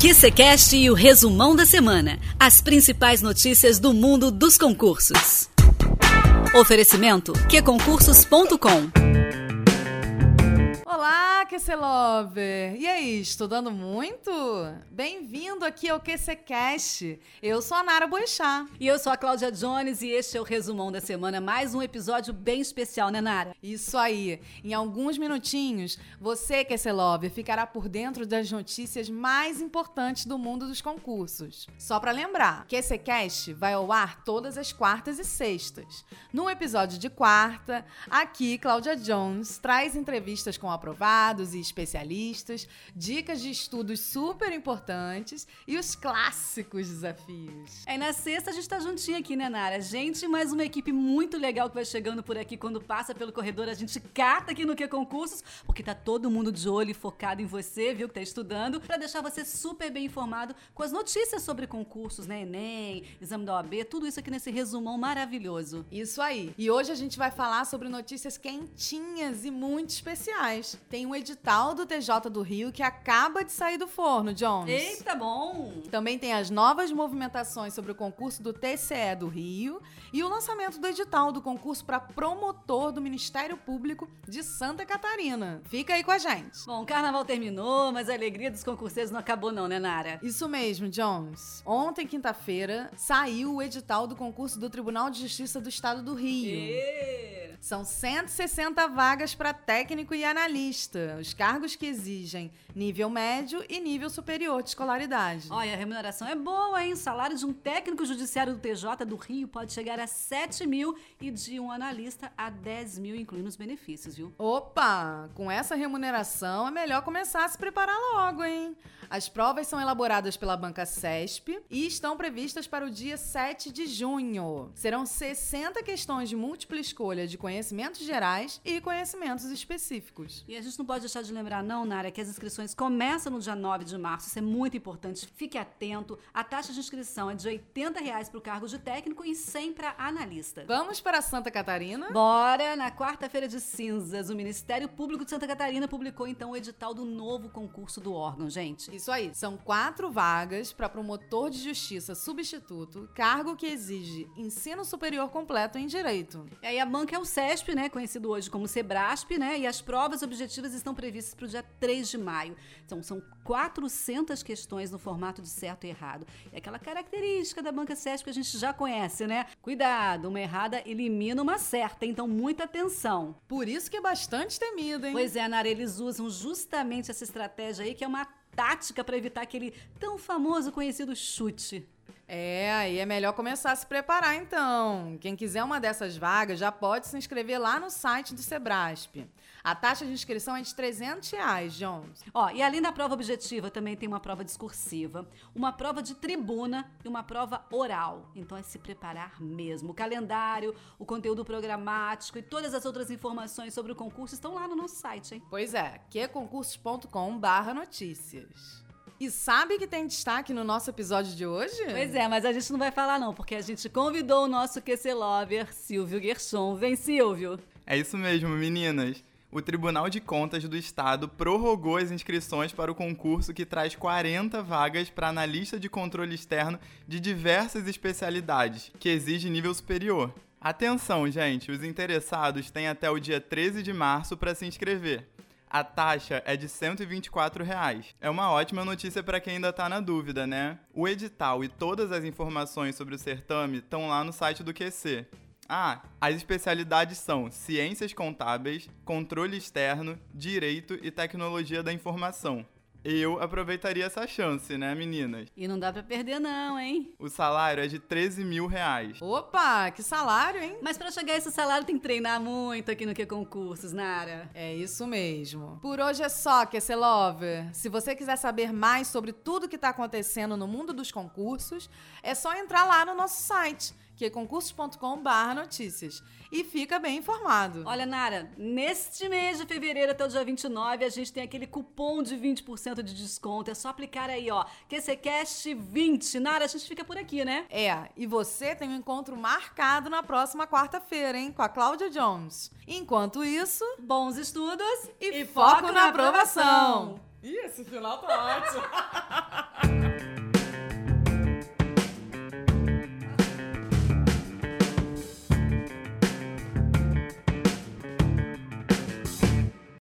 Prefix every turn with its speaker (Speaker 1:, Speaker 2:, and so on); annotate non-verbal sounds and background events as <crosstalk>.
Speaker 1: QCCast e o resumão da semana. As principais notícias do mundo dos concursos. Oferecimento qconcursos.com
Speaker 2: Olá, QC Lover! E aí, estudando muito? Bem-vindo aqui ao QCCast. Eu sou a Nara Boixá.
Speaker 1: E eu sou a Cláudia Jones e este é o resumão da semana. Mais um episódio bem especial, né, Nara?
Speaker 2: Isso aí. Em alguns minutinhos, você, QC Lover, ficará por dentro das notícias mais importantes do mundo dos concursos. Só para lembrar, QCCast vai ao ar todas as quartas e sextas. No episódio de quarta, aqui, Cláudia Jones traz entrevistas com a aprovados e especialistas, dicas de estudos super importantes e os clássicos desafios.
Speaker 1: É, na sexta a gente tá juntinho aqui, né, Nara? Gente, mais uma equipe muito legal que vai chegando por aqui. Quando passa pelo corredor, a gente cata aqui no Que Concursos, porque tá todo mundo de olho e focado em você, viu, que tá estudando, para deixar você super bem informado com as notícias sobre concursos, né? Enem, exame da OAB, tudo isso aqui nesse resumão maravilhoso.
Speaker 2: Isso aí. E hoje a gente vai falar sobre notícias quentinhas e muito especiais tem um edital do TJ do Rio que acaba de sair do forno, Jones.
Speaker 1: Eita, bom!
Speaker 2: Também tem as novas movimentações sobre o concurso do TCE do Rio e o lançamento do edital do concurso para promotor do Ministério Público de Santa Catarina. Fica aí com a gente.
Speaker 1: Bom, o carnaval terminou, mas a alegria dos concurseiros não acabou não, né, Nara?
Speaker 2: Isso mesmo, Jones. Ontem, quinta-feira, saiu o edital do concurso do Tribunal de Justiça do Estado do Rio.
Speaker 1: E...
Speaker 2: São 160 vagas para técnico e analista, os cargos que exigem nível médio e nível superior de escolaridade.
Speaker 1: Olha, a remuneração é boa, hein? O salário de um técnico judiciário do TJ do Rio pode chegar a 7 mil e de um analista a 10 mil, incluindo os benefícios, viu?
Speaker 2: Opa! Com essa remuneração é melhor começar a se preparar logo, hein? As provas são elaboradas pela banca CESP e estão previstas para o dia 7 de junho. Serão 60 questões de múltipla escolha de conhecimentos gerais e conhecimentos específicos.
Speaker 1: E a gente não pode deixar de lembrar, não, Nara, que as inscrições começam no dia 9 de março. Isso é muito importante. Fique atento. A taxa de inscrição é de 80 reais para o cargo de técnico e 100 para analista.
Speaker 2: Vamos para Santa Catarina?
Speaker 1: Bora! Na quarta-feira de cinzas, o Ministério Público de Santa Catarina publicou então o edital do novo concurso do órgão, gente.
Speaker 2: Isso aí. São quatro vagas para promotor de justiça substituto, cargo que exige ensino superior completo em direito.
Speaker 1: E aí a banca é o CESP, né, conhecido hoje como Sebrasp, né, e as provas objetivas estão previstas para o dia 3 de maio. Então são 400 questões no formato de certo e errado. É aquela característica da banca CESP que a gente já conhece, né? Cuidado, uma errada elimina uma certa, então muita atenção.
Speaker 2: Por isso que é bastante temido, hein?
Speaker 1: Pois é, Nara, eles usam justamente essa estratégia aí que é uma tática para evitar aquele tão famoso conhecido chute.
Speaker 2: É, aí é melhor começar a se preparar então. Quem quiser uma dessas vagas já pode se inscrever lá no site do Sebrasp. A taxa de inscrição é de 300 reais, Jones.
Speaker 1: Ó, e além da prova objetiva, também tem uma prova discursiva, uma prova de tribuna e uma prova oral. Então é se preparar mesmo. O calendário, o conteúdo programático e todas as outras informações sobre o concurso estão lá no nosso site, hein?
Speaker 2: Pois é, queconcursos.com barra notícias. E sabe que tem destaque no nosso episódio de hoje?
Speaker 1: Pois é, mas a gente não vai falar não, porque a gente convidou o nosso QC Lover, Silvio Gerson. Vem, Silvio!
Speaker 3: É isso mesmo, meninas. O Tribunal de Contas do Estado prorrogou as inscrições para o concurso que traz 40 vagas para analista de controle externo de diversas especialidades, que exige nível superior. Atenção, gente, os interessados têm até o dia 13 de março para se inscrever. A taxa é de 124 reais. É uma ótima notícia para quem ainda está na dúvida, né? O edital e todas as informações sobre o certame estão lá no site do QC. Ah, as especialidades são Ciências Contábeis, Controle Externo, Direito e Tecnologia da Informação. Eu aproveitaria essa chance, né, meninas?
Speaker 1: E não dá pra perder, não, hein?
Speaker 3: O salário é de 13 mil reais.
Speaker 2: Opa, que salário, hein?
Speaker 1: Mas para chegar a esse salário tem que treinar muito aqui no Que Concursos, Nara.
Speaker 2: É isso mesmo. Por hoje é só, QC Lover. Se você quiser saber mais sobre tudo que tá acontecendo no mundo dos concursos, é só entrar lá no nosso site que é concursos.com.br notícias. E fica bem informado.
Speaker 1: Olha, Nara, neste mês de fevereiro até o dia 29, a gente tem aquele cupom de 20% de desconto. É só aplicar aí, ó. QCCast 20. Nara, a gente fica por aqui, né?
Speaker 2: É, e você tem um encontro marcado na próxima quarta-feira, hein? Com a Cláudia Jones. Enquanto isso,
Speaker 1: bons estudos
Speaker 2: e, e foco, foco, na, na aprovação. aprovação.
Speaker 4: Ih, esse final tá ótimo. <laughs>